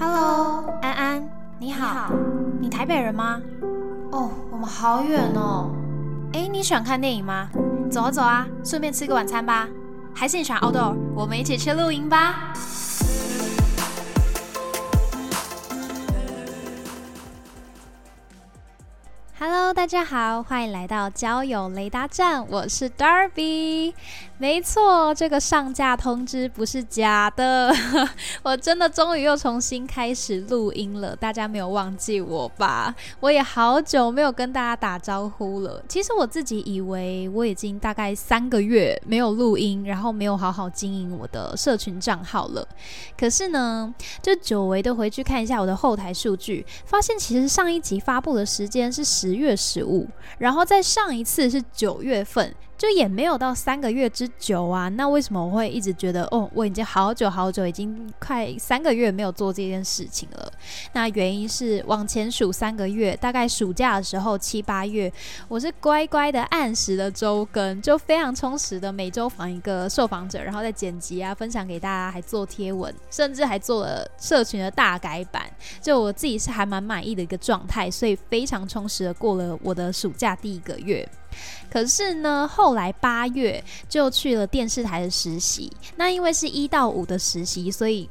Hello，安安，你好，好。你台北人吗？哦，我们好远哦。哎，你喜欢看电影吗？走啊走啊，顺便吃个晚餐吧。还是你喜欢 outdoor？我们一起去露营吧。Hello，大家好，欢迎来到交友雷达站，我是 Darby。没错，这个上架通知不是假的，我真的终于又重新开始录音了。大家没有忘记我吧？我也好久没有跟大家打招呼了。其实我自己以为我已经大概三个月没有录音，然后没有好好经营我的社群账号了。可是呢，就久违的回去看一下我的后台数据，发现其实上一集发布的时间是十月十五，然后在上一次是九月份。就也没有到三个月之久啊，那为什么我会一直觉得哦，我已经好久好久，已经快三个月没有做这件事情了？那原因是往前数三个月，大概暑假的时候七八月，我是乖乖的按时的周更，就非常充实的每周访一个受访者，然后再剪辑啊，分享给大家，还做贴文，甚至还做了社群的大改版。就我自己是还蛮满意的一个状态，所以非常充实的过了我的暑假第一个月。可是呢，后来八月就去了电视台的实习。那因为是一到五的实习，所以。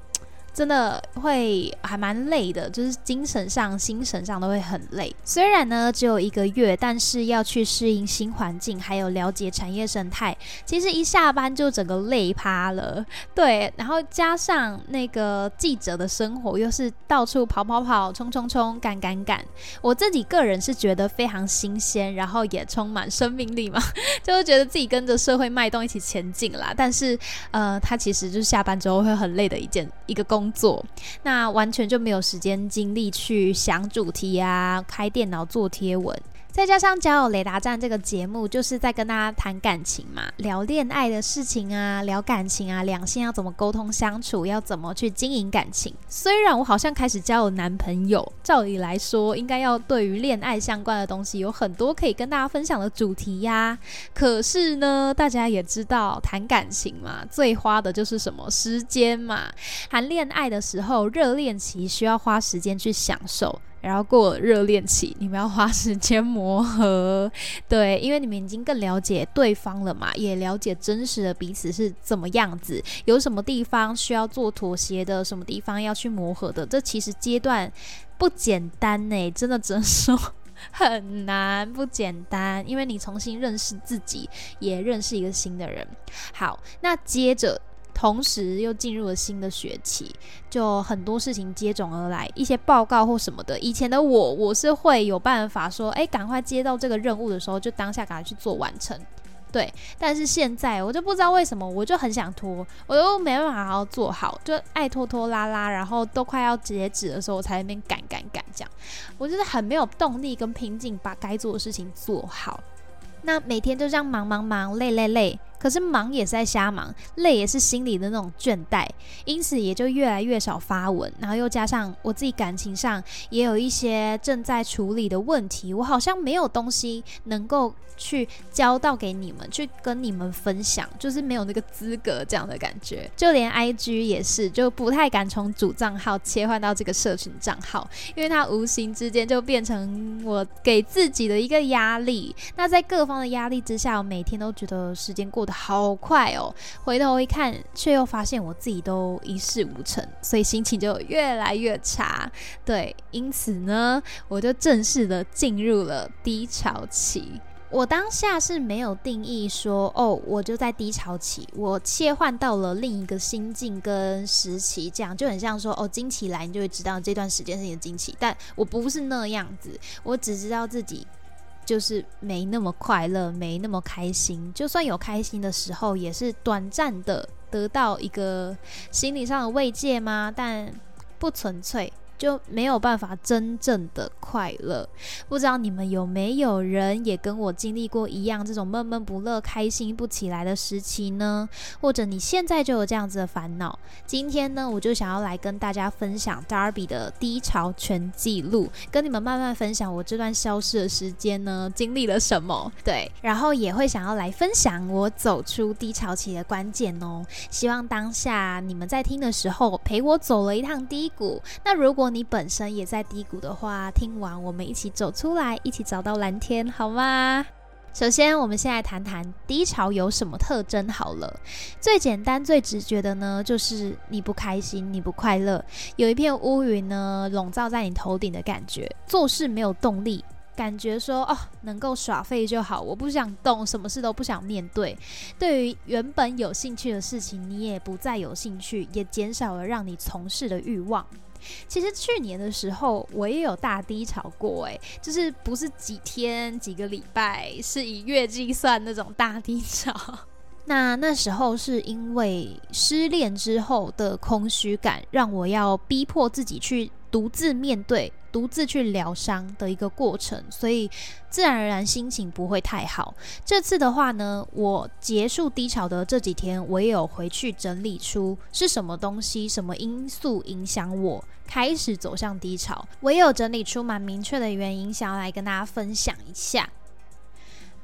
真的会还蛮累的，就是精神上、心神上都会很累。虽然呢只有一个月，但是要去适应新环境，还有了解产业生态，其实一下班就整个累趴了。对，然后加上那个记者的生活，又是到处跑跑跑、冲冲冲、赶赶赶。我自己个人是觉得非常新鲜，然后也充满生命力嘛，就是觉得自己跟着社会脉动一起前进啦。但是呃，他其实就是下班之后会很累的一件一个工。做那完全就没有时间精力去想主题啊，开电脑做贴文。再加上交友雷达站这个节目，就是在跟大家谈感情嘛，聊恋爱的事情啊，聊感情啊，两性要怎么沟通相处，要怎么去经营感情。虽然我好像开始交有男朋友，照理来说应该要对于恋爱相关的东西有很多可以跟大家分享的主题呀。可是呢，大家也知道谈感情嘛，最花的就是什么时间嘛。谈恋爱的时候，热恋期需要花时间去享受。然后过了热恋期，你们要花时间磨合，对，因为你们已经更了解对方了嘛，也了解真实的彼此是怎么样子，有什么地方需要做妥协的，什么地方要去磨合的，这其实阶段不简单呢，真的只能说很难，不简单，因为你重新认识自己，也认识一个新的人。好，那接着。同时又进入了新的学期，就很多事情接踵而来，一些报告或什么的。以前的我，我是会有办法说，哎，赶快接到这个任务的时候，就当下赶快去做完成。对，但是现在我就不知道为什么，我就很想拖，我又没办法好好做好，就爱拖拖拉拉，然后都快要截止的时候，我才那边赶赶赶这样，我就是很没有动力跟拼劲，把该做的事情做好。那每天就这样忙忙忙，累累累。可是忙也是在瞎忙，累也是心里的那种倦怠，因此也就越来越少发文。然后又加上我自己感情上也有一些正在处理的问题，我好像没有东西能够去交到给你们，去跟你们分享，就是没有那个资格这样的感觉。就连 IG 也是，就不太敢从主账号切换到这个社群账号，因为它无形之间就变成我给自己的一个压力。那在各方的压力之下，我每天都觉得时间过。好快哦！回头一看，却又发现我自己都一事无成，所以心情就越来越差。对，因此呢，我就正式的进入了低潮期。我当下是没有定义说，哦，我就在低潮期，我切换到了另一个心境跟时期，这样就很像说，哦，惊奇来，你就会知道这段时间是你的惊奇。但我不是那样子，我只知道自己。就是没那么快乐，没那么开心。就算有开心的时候，也是短暂的得到一个心理上的慰藉吗？但不纯粹。就没有办法真正的快乐。不知道你们有没有人也跟我经历过一样这种闷闷不乐、开心不起来的时期呢？或者你现在就有这样子的烦恼？今天呢，我就想要来跟大家分享 Darby 的低潮全记录，跟你们慢慢分享我这段消失的时间呢，经历了什么？对，然后也会想要来分享我走出低潮期的关键哦。希望当下你们在听的时候陪我走了一趟低谷。那如果你本身也在低谷的话，听完我们一起走出来，一起找到蓝天，好吗？首先，我们先来谈谈低潮有什么特征。好了，最简单、最直觉的呢，就是你不开心、你不快乐，有一片乌云呢笼罩在你头顶的感觉，做事没有动力，感觉说哦，能够耍废就好，我不想动，什么事都不想面对。对于原本有兴趣的事情，你也不再有兴趣，也减少了让你从事的欲望。其实去年的时候，我也有大低潮过，诶，就是不是几天、几个礼拜，是以月计算那种大低潮。那那时候是因为失恋之后的空虚感，让我要逼迫自己去独自面对。独自去疗伤的一个过程，所以自然而然心情不会太好。这次的话呢，我结束低潮的这几天，我也有回去整理出是什么东西、什么因素影响我开始走向低潮。我也有整理出蛮明确的原因，想要来跟大家分享一下。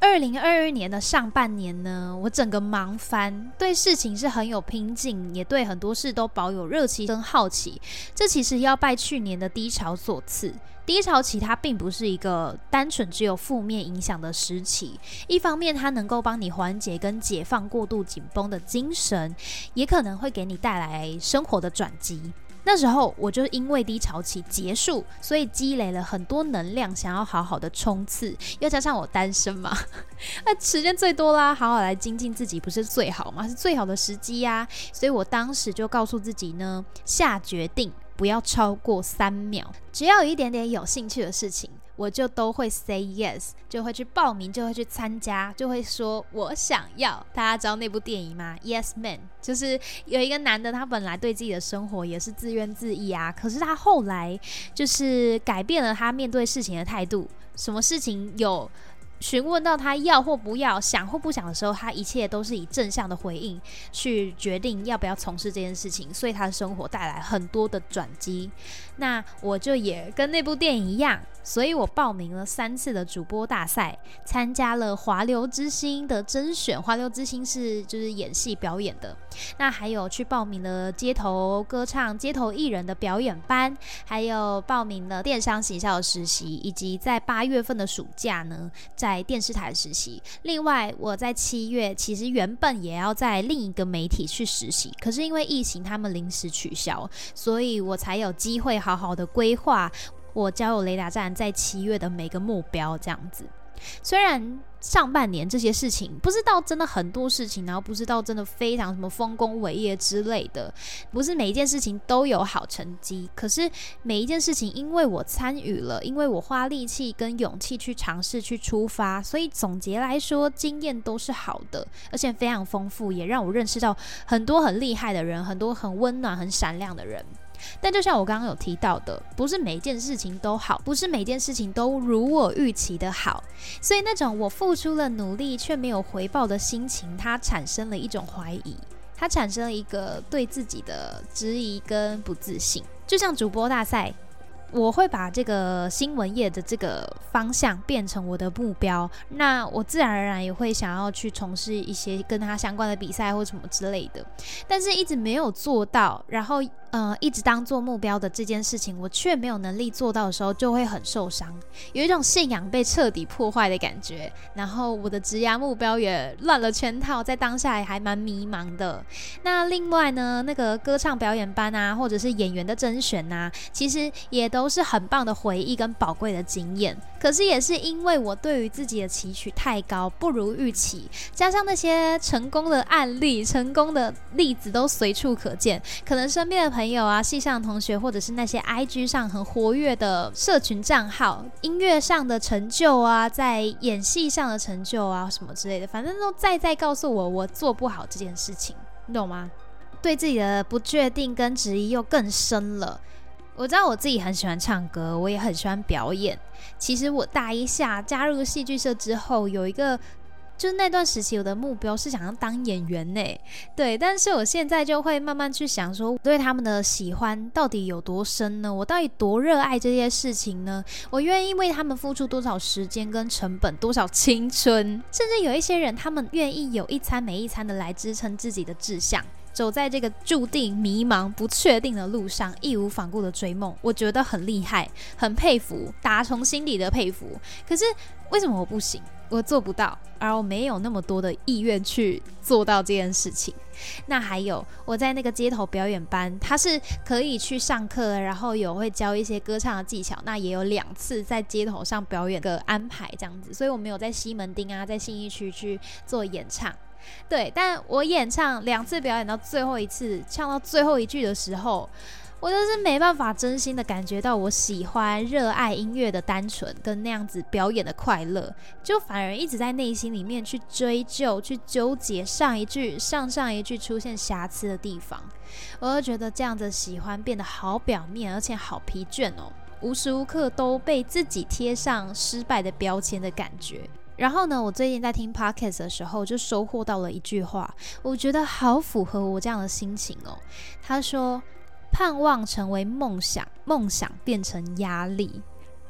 二零二二年的上半年呢，我整个忙翻，对事情是很有拼劲，也对很多事都保有热情跟好奇。这其实要拜去年的低潮所赐。低潮期它并不是一个单纯只有负面影响的时期，一方面它能够帮你缓解跟解放过度紧绷的精神，也可能会给你带来生活的转机。那时候我就因为低潮期结束，所以积累了很多能量，想要好好的冲刺。又加上我单身嘛，那时间最多啦，好好来精进自己，不是最好吗？是最好的时机呀。所以我当时就告诉自己呢，下决定不要超过三秒，只要有一点点有兴趣的事情。我就都会 say yes，就会去报名，就会去参加，就会说我想要。大家知道那部电影吗？Yes Man，就是有一个男的，他本来对自己的生活也是自怨自艾啊，可是他后来就是改变了他面对事情的态度，什么事情有。询问到他要或不要、想或不想的时候，他一切都是以正向的回应去决定要不要从事这件事情，所以他的生活带来很多的转机。那我就也跟那部电影一样，所以我报名了三次的主播大赛，参加了华流之星的甄选。华流之星是就是演戏表演的，那还有去报名了街头歌唱、街头艺人的表演班，还有报名了电商行销的实习，以及在八月份的暑假呢，在电视台实习，另外我在七月其实原本也要在另一个媒体去实习，可是因为疫情他们临时取消，所以我才有机会好好的规划我交友雷达站在七月的每个目标这样子。虽然上半年这些事情不知道真的很多事情，然后不知道真的非常什么丰功伟业之类的，不是每一件事情都有好成绩。可是每一件事情，因为我参与了，因为我花力气跟勇气去尝试去出发，所以总结来说，经验都是好的，而且非常丰富，也让我认识到很多很厉害的人，很多很温暖、很闪亮的人。但就像我刚刚有提到的，不是每件事情都好，不是每件事情都如我预期的好，所以那种我付出了努力却没有回报的心情，它产生了一种怀疑，它产生了一个对自己的质疑跟不自信。就像主播大赛，我会把这个新闻业的这个方向变成我的目标，那我自然而然也会想要去从事一些跟他相关的比赛或什么之类的，但是一直没有做到，然后。呃，一直当做目标的这件事情，我却没有能力做到的时候，就会很受伤，有一种信仰被彻底破坏的感觉。然后我的职涯目标也乱了圈套，在当下也还蛮迷茫的。那另外呢，那个歌唱表演班啊，或者是演员的甄选啊，其实也都是很棒的回忆跟宝贵的经验。可是也是因为我对于自己的期许太高，不如预期，加上那些成功的案例、成功的例子都随处可见，可能身边的朋友朋友啊，系上同学，或者是那些 IG 上很活跃的社群账号，音乐上的成就啊，在演戏上的成就啊，什么之类的，反正都在在告诉我，我做不好这件事情，你懂吗？对自己的不确定跟质疑又更深了。我知道我自己很喜欢唱歌，我也很喜欢表演。其实我大一下加入戏剧社之后，有一个。就是那段时期，我的目标是想要当演员呢，对。但是我现在就会慢慢去想，说对他们的喜欢到底有多深呢？我到底多热爱这些事情呢？我愿意为他们付出多少时间跟成本，多少青春？甚至有一些人，他们愿意有一餐没一餐的来支撑自己的志向。走在这个注定迷茫、不确定的路上，义无反顾的追梦，我觉得很厉害，很佩服，打从心底的佩服。可是为什么我不行？我做不到，而我没有那么多的意愿去做到这件事情。那还有我在那个街头表演班，他是可以去上课，然后有会教一些歌唱的技巧。那也有两次在街头上表演的安排，这样子，所以我没有在西门町啊，在信义区去做演唱。对，但我演唱两次表演到最后一次唱到最后一句的时候，我就是没办法真心的感觉到我喜欢、热爱音乐的单纯跟那样子表演的快乐，就反而一直在内心里面去追究、去纠结上一句、上上一句出现瑕疵的地方，我就觉得这样子喜欢变得好表面，而且好疲倦哦，无时无刻都被自己贴上失败的标签的感觉。然后呢，我最近在听 Pockets 的时候，就收获到了一句话，我觉得好符合我这样的心情哦。他说：“盼望成为梦想，梦想变成压力。”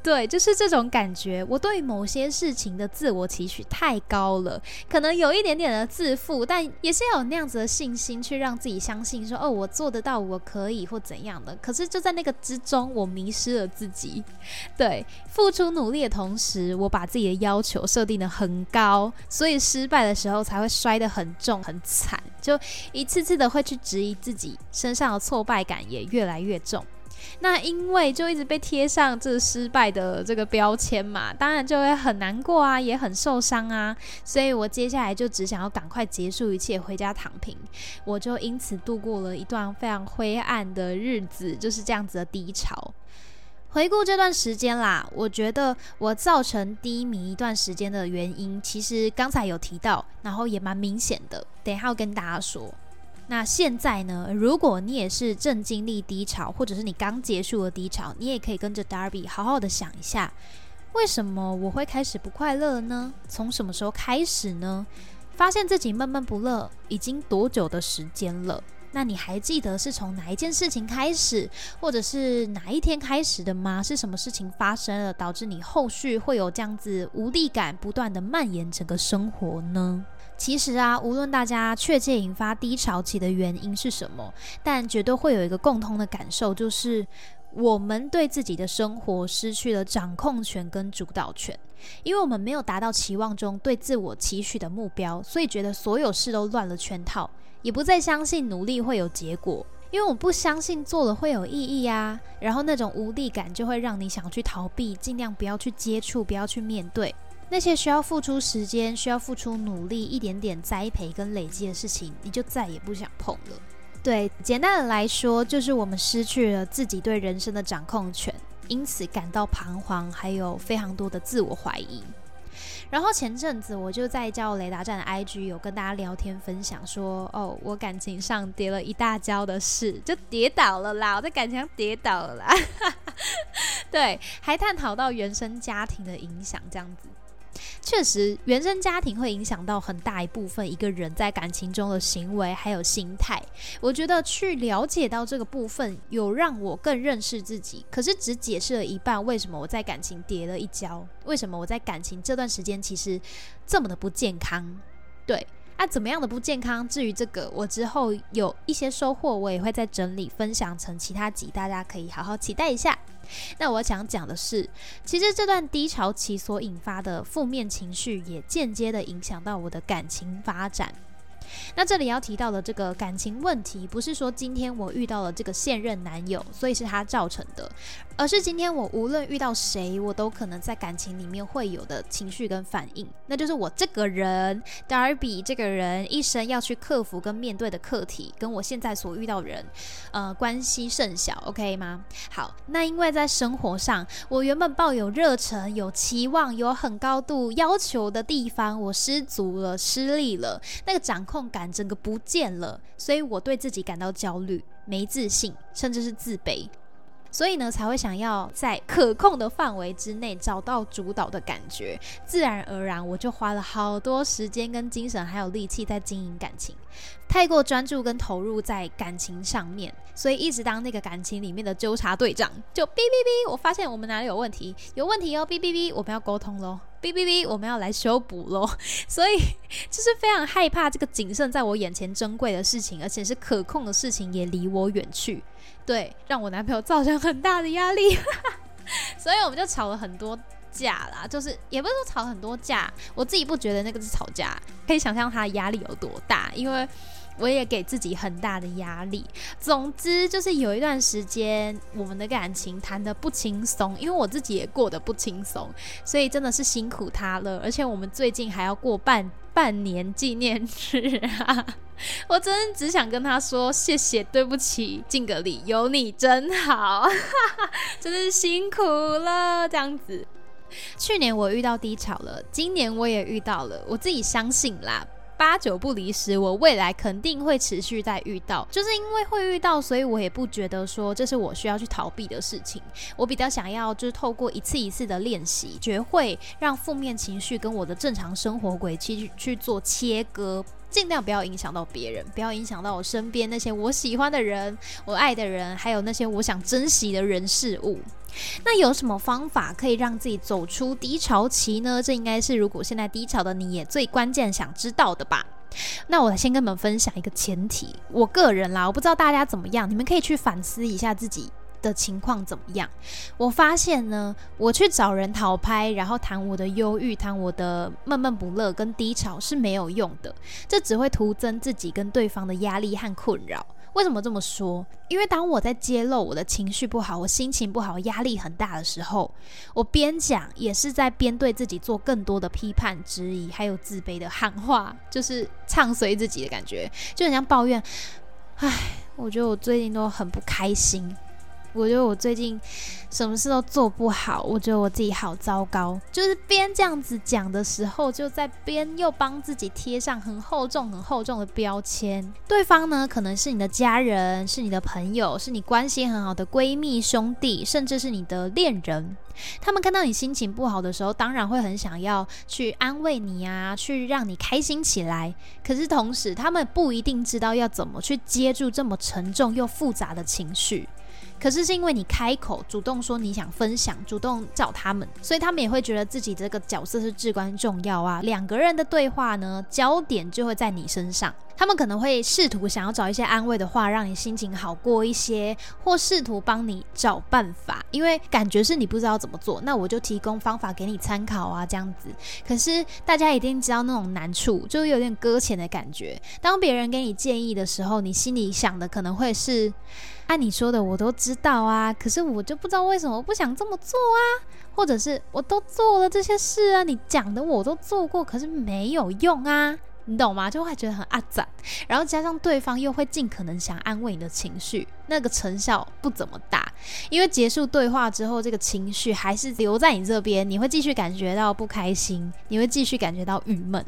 对，就是这种感觉。我对某些事情的自我期许太高了，可能有一点点的自负，但也是要有那样子的信心，去让自己相信说：“哦，我做得到，我可以，或怎样的。”可是就在那个之中，我迷失了自己。对，付出努力的同时，我把自己的要求设定的很高，所以失败的时候才会摔得很重、很惨，就一次次的会去质疑自己，身上的挫败感也越来越重。那因为就一直被贴上这失败的这个标签嘛，当然就会很难过啊，也很受伤啊，所以我接下来就只想要赶快结束一切，回家躺平。我就因此度过了一段非常灰暗的日子，就是这样子的低潮。回顾这段时间啦，我觉得我造成低迷一段时间的原因，其实刚才有提到，然后也蛮明显的，等一下要跟大家说。那现在呢？如果你也是正经历低潮，或者是你刚结束了低潮，你也可以跟着 Darby 好好的想一下，为什么我会开始不快乐呢？从什么时候开始呢？发现自己闷闷不乐已经多久的时间了？那你还记得是从哪一件事情开始，或者是哪一天开始的吗？是什么事情发生了，导致你后续会有这样子无力感不断的蔓延整个生活呢？其实啊，无论大家确切引发低潮期的原因是什么，但绝对会有一个共通的感受，就是我们对自己的生活失去了掌控权跟主导权，因为我们没有达到期望中对自我期许的目标，所以觉得所有事都乱了圈套，也不再相信努力会有结果，因为我不相信做了会有意义啊。然后那种无力感就会让你想去逃避，尽量不要去接触，不要去面对。那些需要付出时间、需要付出努力、一点点栽培跟累积的事情，你就再也不想碰了。对，简单的来说，就是我们失去了自己对人生的掌控权，因此感到彷徨，还有非常多的自我怀疑。然后前阵子我就在叫雷达站的 IG 有跟大家聊天分享说，哦，我感情上跌了一大跤的事，就跌倒了啦，我在感情上跌倒了啦。对，还探讨到原生家庭的影响，这样子。确实，原生家庭会影响到很大一部分一个人在感情中的行为还有心态。我觉得去了解到这个部分，有让我更认识自己。可是只解释了一半，为什么我在感情跌了一跤？为什么我在感情这段时间其实这么的不健康？对。啊，怎么样的不健康？至于这个，我之后有一些收获，我也会再整理分享成其他集，大家可以好好期待一下。那我想讲的是，其实这段低潮期所引发的负面情绪，也间接的影响到我的感情发展。那这里要提到的这个感情问题，不是说今天我遇到了这个现任男友，所以是他造成的，而是今天我无论遇到谁，我都可能在感情里面会有的情绪跟反应，那就是我这个人 Darby 这个人一生要去克服跟面对的课题，跟我现在所遇到人，呃，关系甚小，OK 吗？好，那因为在生活上，我原本抱有热忱、有期望、有很高度要求的地方，我失足了、失利了，那个掌控。感整个不见了，所以我对自己感到焦虑、没自信，甚至是自卑。所以呢才会想要在可控的范围之内找到主导的感觉，自然而然我就花了好多时间跟精神还有力气在经营感情，太过专注跟投入在感情上面，所以一直当那个感情里面的纠察队长，就哔哔哔，我发现我们哪里有问题，有问题哦，哔哔哔，我们要沟通喽。哔哔哔，我们要来修补喽，所以就是非常害怕这个谨慎在我眼前珍贵的事情，而且是可控的事情也离我远去，对，让我男朋友造成很大的压力，所以我们就吵了很多架啦，就是也不是说吵很多架，我自己不觉得那个是吵架，可以想象他的压力有多大，因为。我也给自己很大的压力。总之，就是有一段时间，我们的感情谈得不轻松，因为我自己也过得不轻松，所以真的是辛苦他了。而且我们最近还要过半半年纪念日啊！我真只想跟他说谢谢，对不起，敬个礼，有你真好，真是辛苦了。这样子，去年我遇到低潮了，今年我也遇到了，我自己相信啦。八九不离十，我未来肯定会持续在遇到，就是因为会遇到，所以我也不觉得说这是我需要去逃避的事情。我比较想要就是透过一次一次的练习，学会让负面情绪跟我的正常生活轨迹去做切割，尽量不要影响到别人，不要影响到我身边那些我喜欢的人、我爱的人，还有那些我想珍惜的人事物。那有什么方法可以让自己走出低潮期呢？这应该是如果现在低潮的你也最关键想知道的吧。那我先跟你们分享一个前提，我个人啦，我不知道大家怎么样，你们可以去反思一下自己的情况怎么样。我发现呢，我去找人讨拍，然后谈我的忧郁，谈我的闷闷不乐跟低潮是没有用的，这只会徒增自己跟对方的压力和困扰。为什么这么说？因为当我在揭露我的情绪不好、我心情不好、压力很大的时候，我边讲也是在边对自己做更多的批判、质疑，还有自卑的喊话，就是唱随自己的感觉，就很像抱怨。唉，我觉得我最近都很不开心。我觉得我最近什么事都做不好，我觉得我自己好糟糕。就是边这样子讲的时候，就在边又帮自己贴上很厚重、很厚重的标签。对方呢，可能是你的家人，是你的朋友，是你关系很好的闺蜜、兄弟，甚至是你的恋人。他们看到你心情不好的时候，当然会很想要去安慰你啊，去让你开心起来。可是同时，他们不一定知道要怎么去接住这么沉重又复杂的情绪。可是是因为你开口主动说你想分享，主动找他们，所以他们也会觉得自己这个角色是至关重要啊。两个人的对话呢，焦点就会在你身上。他们可能会试图想要找一些安慰的话，让你心情好过一些，或试图帮你找办法，因为感觉是你不知道怎么做，那我就提供方法给你参考啊，这样子。可是大家一定知道那种难处，就是有点搁浅的感觉。当别人给你建议的时候，你心里想的可能会是。按你说的，我都知道啊，可是我就不知道为什么不想这么做啊，或者是我都做了这些事啊，你讲的我都做过，可是没有用啊，你懂吗？就会觉得很阿杂，然后加上对方又会尽可能想安慰你的情绪，那个成效不怎么大，因为结束对话之后，这个情绪还是留在你这边，你会继续感觉到不开心，你会继续感觉到郁闷。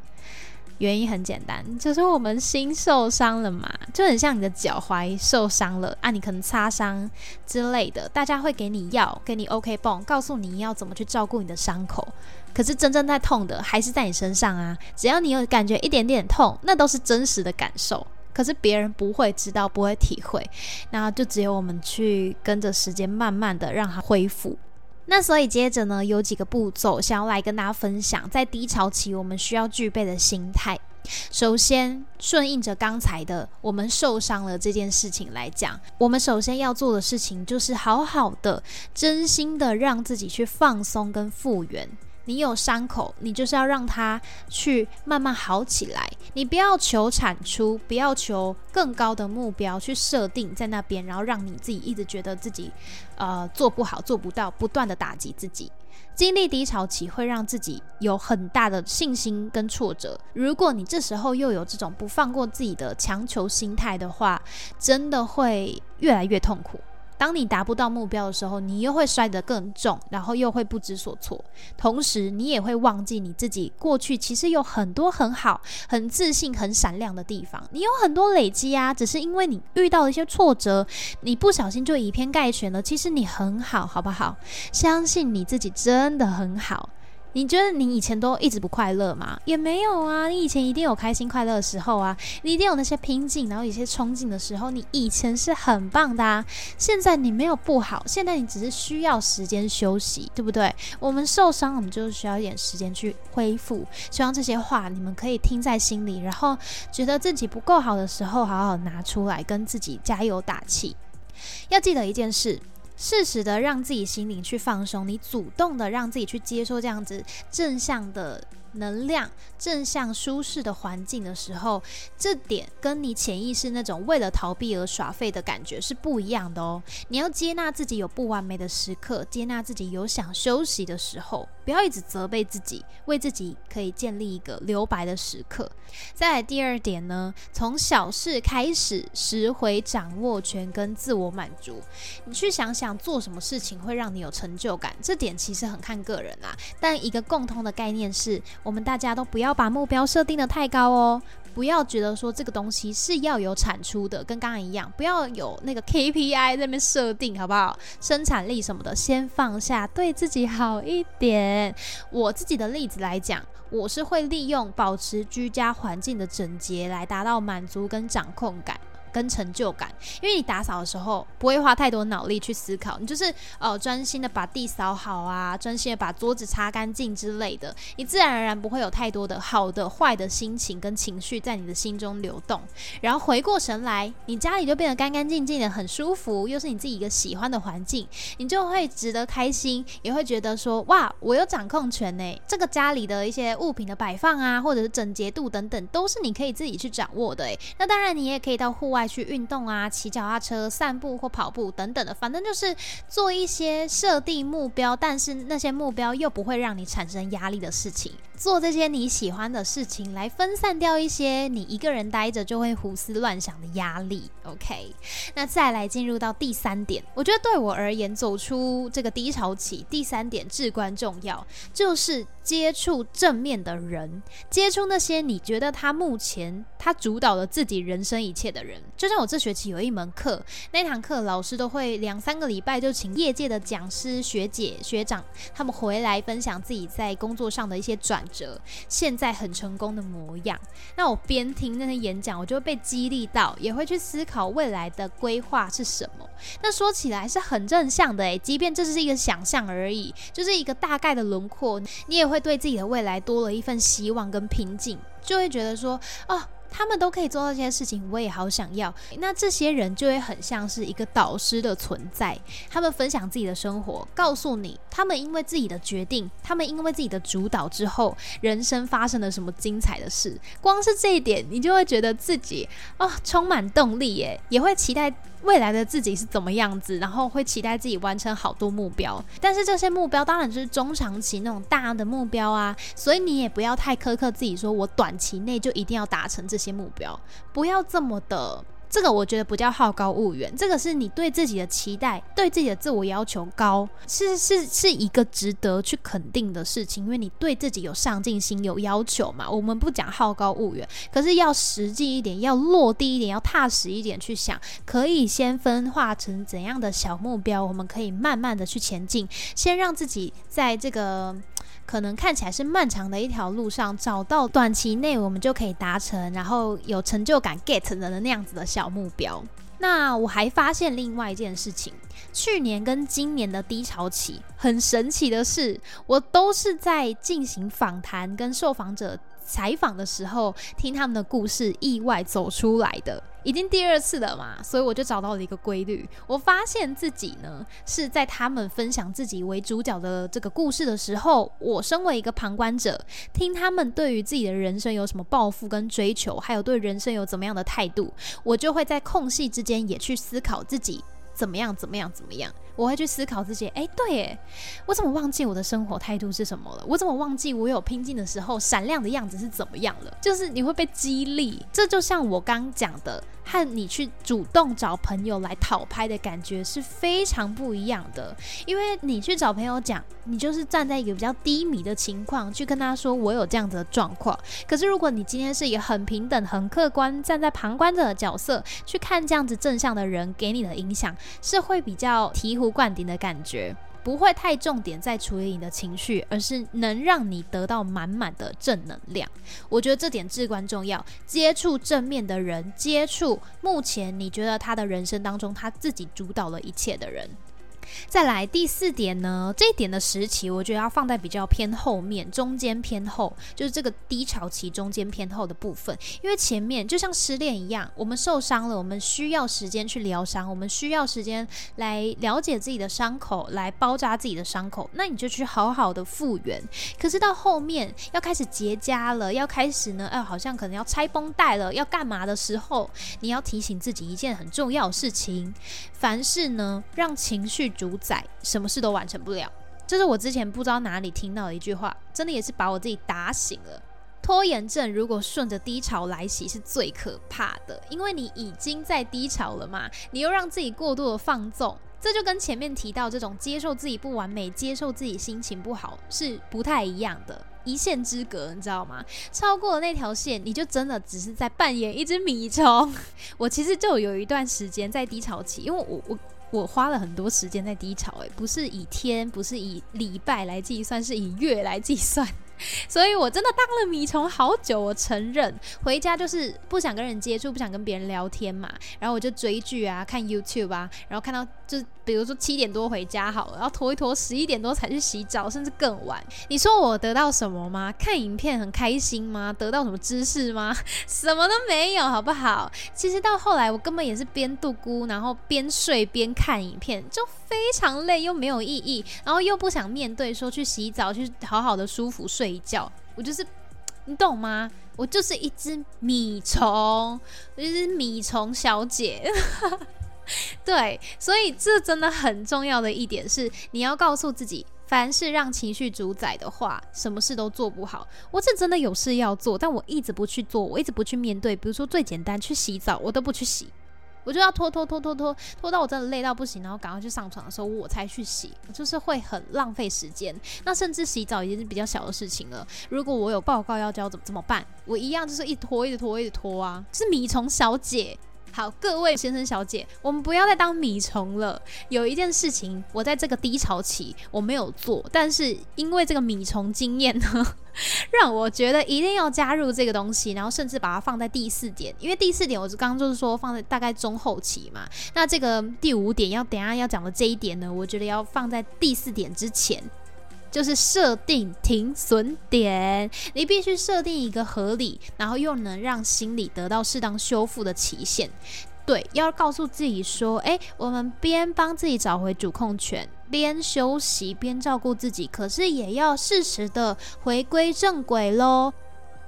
原因很简单，就是我们心受伤了嘛，就很像你的脚踝受伤了啊，你可能擦伤之类的，大家会给你药，给你 OK 泵，告诉你要怎么去照顾你的伤口。可是真正在痛的还是在你身上啊，只要你有感觉一点点痛，那都是真实的感受。可是别人不会知道，不会体会，那就只有我们去跟着时间，慢慢的让它恢复。那所以接着呢，有几个步骤想要来跟大家分享，在低潮期我们需要具备的心态。首先，顺应着刚才的我们受伤了这件事情来讲，我们首先要做的事情就是好好的、真心的让自己去放松跟复原。你有伤口，你就是要让它去慢慢好起来。你不要求产出，不要求更高的目标去设定在那边，然后让你自己一直觉得自己呃做不好、做不到，不断的打击自己。经历低潮期会让自己有很大的信心跟挫折。如果你这时候又有这种不放过自己的强求心态的话，真的会越来越痛苦。当你达不到目标的时候，你又会摔得更重，然后又会不知所措。同时，你也会忘记你自己过去其实有很多很好、很自信、很闪亮的地方。你有很多累积啊，只是因为你遇到了一些挫折，你不小心就以偏概全了。其实你很好，好不好？相信你自己真的很好。你觉得你以前都一直不快乐吗？也没有啊，你以前一定有开心快乐的时候啊，你一定有那些拼劲，然后有些冲劲的时候，你以前是很棒的啊。现在你没有不好，现在你只是需要时间休息，对不对？我们受伤，我们就需要一点时间去恢复。希望这些话你们可以听在心里，然后觉得自己不够好的时候，好好拿出来跟自己加油打气。要记得一件事。适时的让自己心灵去放松，你主动的让自己去接受这样子正向的。能量正向舒适的环境的时候，这点跟你潜意识那种为了逃避而耍废的感觉是不一样的哦。你要接纳自己有不完美的时刻，接纳自己有想休息的时候，不要一直责备自己，为自己可以建立一个留白的时刻。再来第二点呢，从小事开始，拾回掌握权跟自我满足。你去想想做什么事情会让你有成就感，这点其实很看个人啊。但一个共通的概念是。我们大家都不要把目标设定的太高哦，不要觉得说这个东西是要有产出的，跟刚刚一样，不要有那个 KPI 那边设定，好不好？生产力什么的先放下，对自己好一点。我自己的例子来讲，我是会利用保持居家环境的整洁来达到满足跟掌控感。跟成就感，因为你打扫的时候不会花太多脑力去思考，你就是呃专心的把地扫好啊，专心的把桌子擦干净之类的，你自然而然不会有太多的好的、坏的心情跟情绪在你的心中流动。然后回过神来，你家里就变得干干净净的，很舒服，又是你自己一个喜欢的环境，你就会值得开心，也会觉得说哇，我有掌控权呢。这个家里的一些物品的摆放啊，或者是整洁度等等，都是你可以自己去掌握的诶。那当然，你也可以到户外。去运动啊，骑脚踏车、散步或跑步等等的，反正就是做一些设定目标，但是那些目标又不会让你产生压力的事情。做这些你喜欢的事情，来分散掉一些你一个人待着就会胡思乱想的压力。OK，那再来进入到第三点，我觉得对我而言，走出这个低潮期，第三点至关重要，就是接触正面的人，接触那些你觉得他目前他主导了自己人生一切的人。就像我这学期有一门课，那堂课老师都会两三个礼拜就请业界的讲师、学姐、学长他们回来分享自己在工作上的一些转。者现在很成功的模样，那我边听那些演讲，我就会被激励到，也会去思考未来的规划是什么。那说起来是很正向的诶，即便这是一个想象而已，就是一个大概的轮廓，你也会对自己的未来多了一份希望跟平静，就会觉得说，哦。他们都可以做到这些事情，我也好想要。那这些人就会很像是一个导师的存在，他们分享自己的生活，告诉你他们因为自己的决定，他们因为自己的主导之后，人生发生了什么精彩的事。光是这一点，你就会觉得自己哦充满动力耶，也会期待。未来的自己是怎么样子，然后会期待自己完成好多目标，但是这些目标当然就是中长期那种大的目标啊，所以你也不要太苛刻自己，说我短期内就一定要达成这些目标，不要这么的。这个我觉得不叫好高骛远，这个是你对自己的期待，对自己的自我要求高，是是是一个值得去肯定的事情，因为你对自己有上进心、有要求嘛。我们不讲好高骛远，可是要实际一点，要落地一点，要踏实一点去想，可以先分化成怎样的小目标，我们可以慢慢的去前进，先让自己在这个。可能看起来是漫长的一条路上，找到短期内我们就可以达成，然后有成就感 get 的那样子的小目标。那我还发现另外一件事情，去年跟今年的低潮期，很神奇的是，我都是在进行访谈跟受访者。采访的时候听他们的故事，意外走出来的，已经第二次了嘛，所以我就找到了一个规律。我发现自己呢是在他们分享自己为主角的这个故事的时候，我身为一个旁观者，听他们对于自己的人生有什么抱负跟追求，还有对人生有怎么样的态度，我就会在空隙之间也去思考自己怎么样怎么样怎么样。我会去思考自己，哎，对，耶，我怎么忘记我的生活态度是什么了？我怎么忘记我有拼劲的时候闪亮的样子是怎么样了？就是你会被激励，这就像我刚讲的。和你去主动找朋友来讨拍的感觉是非常不一样的，因为你去找朋友讲，你就是站在一个比较低迷的情况去跟他说我有这样子的状况。可是如果你今天是一个很平等、很客观，站在旁观者的角色去看这样子正向的人给你的影响，是会比较醍醐灌顶的感觉。不会太重点在处理你的情绪，而是能让你得到满满的正能量。我觉得这点至关重要。接触正面的人，接触目前你觉得他的人生当中他自己主导了一切的人。再来第四点呢，这一点的时期，我觉得要放在比较偏后面，中间偏后，就是这个低潮期中间偏后的部分。因为前面就像失恋一样，我们受伤了，我们需要时间去疗伤，我们需要时间来了解自己的伤口，来包扎自己的伤口。那你就去好好的复原。可是到后面要开始结痂了，要开始呢，哎，好像可能要拆绷带了，要干嘛的时候，你要提醒自己一件很重要的事情：凡事呢，让情绪。主宰什么事都完成不了，这是我之前不知道哪里听到的一句话，真的也是把我自己打醒了。拖延症如果顺着低潮来袭是最可怕的，因为你已经在低潮了嘛，你又让自己过度的放纵，这就跟前面提到这种接受自己不完美、接受自己心情不好是不太一样的，一线之隔，你知道吗？超过了那条线，你就真的只是在扮演一只米虫。我其实就有一段时间在低潮期，因为我我。我花了很多时间在低潮，诶，不是以天，不是以礼拜来计算，是以月来计算，所以我真的当了米虫好久。我承认，回家就是不想跟人接触，不想跟别人聊天嘛，然后我就追剧啊，看 YouTube 啊，然后看到就。比如说七点多回家好了，然后拖一拖，十一点多才去洗澡，甚至更晚。你说我得到什么吗？看影片很开心吗？得到什么知识吗？什么都没有，好不好？其实到后来，我根本也是边度孤，然后边睡边看影片，就非常累又没有意义，然后又不想面对说去洗澡去好好的舒服睡一觉。我就是，你懂吗？我就是一只米虫，我就是米虫小姐。对，所以这真的很重要的一点是，你要告诉自己，凡是让情绪主宰的话，什么事都做不好。我是真的有事要做，但我一直不去做，我一直不去面对。比如说最简单，去洗澡，我都不去洗，我就要拖拖拖拖拖拖到我真的累到不行，然后赶快去上床的时候，我才去洗，就是会很浪费时间。那甚至洗澡已经是比较小的事情了。如果我有报告要交，怎么怎么办？我一样就是一拖一拖一拖啊，是米虫小姐。好，各位先生小姐，我们不要再当米虫了。有一件事情，我在这个低潮期我没有做，但是因为这个米虫经验呢，让我觉得一定要加入这个东西，然后甚至把它放在第四点，因为第四点我刚刚就是说放在大概中后期嘛。那这个第五点要等下要讲的这一点呢，我觉得要放在第四点之前。就是设定停损点，你必须设定一个合理，然后又能让心理得到适当修复的期限。对，要告诉自己说，诶，我们边帮自己找回主控权，边休息，边照顾自己，可是也要适时的回归正轨喽。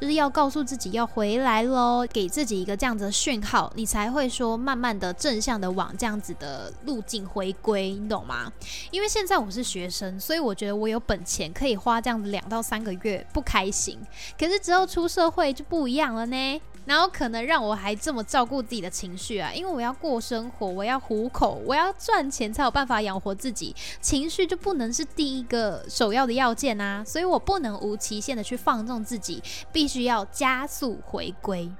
就是要告诉自己要回来喽，给自己一个这样子的讯号，你才会说慢慢的正向的往这样子的路径回归，你懂吗？因为现在我是学生，所以我觉得我有本钱可以花这样子两到三个月不开心，可是之后出社会就不一样了呢。然后可能让我还这么照顾自己的情绪啊，因为我要过生活，我要糊口，我要赚钱才有办法养活自己，情绪就不能是第一个首要的要件啊，所以我不能无期限的去放纵自己，必须要加速回归。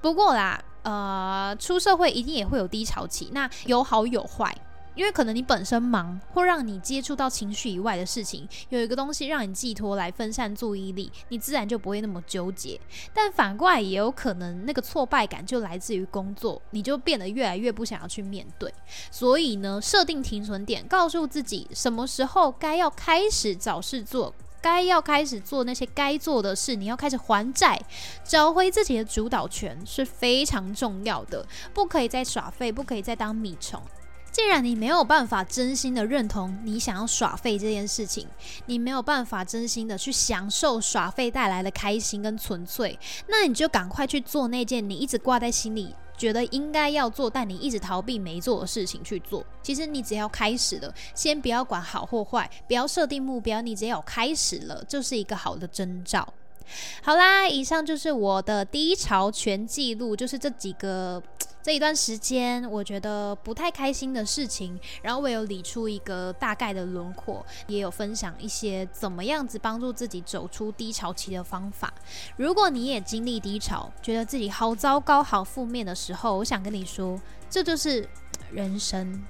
不过啦，呃，出社会一定也会有低潮期，那有好有坏。因为可能你本身忙，或让你接触到情绪以外的事情，有一个东西让你寄托来分散注意力，你自然就不会那么纠结。但反过来也有可能，那个挫败感就来自于工作，你就变得越来越不想要去面对。所以呢，设定停损点，告诉自己什么时候该要开始找事做，该要开始做那些该做的事，你要开始还债，找回自己的主导权是非常重要的。不可以再耍废，不可以再当米虫。既然你没有办法真心的认同你想要耍废这件事情，你没有办法真心的去享受耍废带来的开心跟纯粹，那你就赶快去做那件你一直挂在心里。觉得应该要做，但你一直逃避没做的事情去做。其实你只要开始了，先不要管好或坏，不要设定目标，你只要开始了，就是一个好的征兆。好啦，以上就是我的低潮全记录，就是这几个这一段时间我觉得不太开心的事情，然后我有理出一个大概的轮廓，也有分享一些怎么样子帮助自己走出低潮期的方法。如果你也经历低潮，觉得自己好糟糕、好负面的时候，我想跟你说，这就是人生。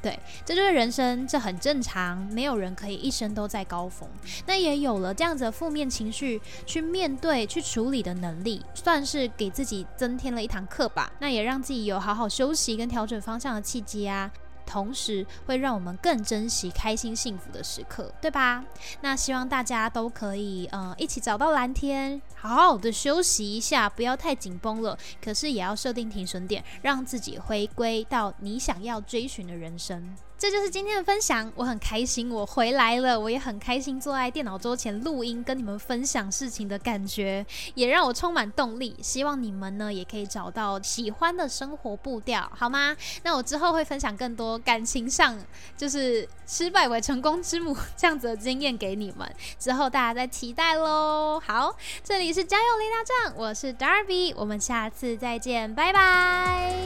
对，这就是人生，这很正常。没有人可以一生都在高峰，那也有了这样子的负面情绪去面对、去处理的能力，算是给自己增添了一堂课吧。那也让自己有好好休息跟调整方向的契机啊。同时会让我们更珍惜开心幸福的时刻，对吧？那希望大家都可以，呃，一起找到蓝天，好好的休息一下，不要太紧绷了。可是也要设定停损点，让自己回归到你想要追寻的人生。这就是今天的分享，我很开心我回来了，我也很开心坐在电脑桌前录音，跟你们分享事情的感觉，也让我充满动力。希望你们呢也可以找到喜欢的生活步调，好吗？那我之后会分享更多感情上就是失败为成功之母这样子的经验给你们，之后大家再期待喽。好，这里是加油雷达站，我是 Darby，我们下次再见，拜拜。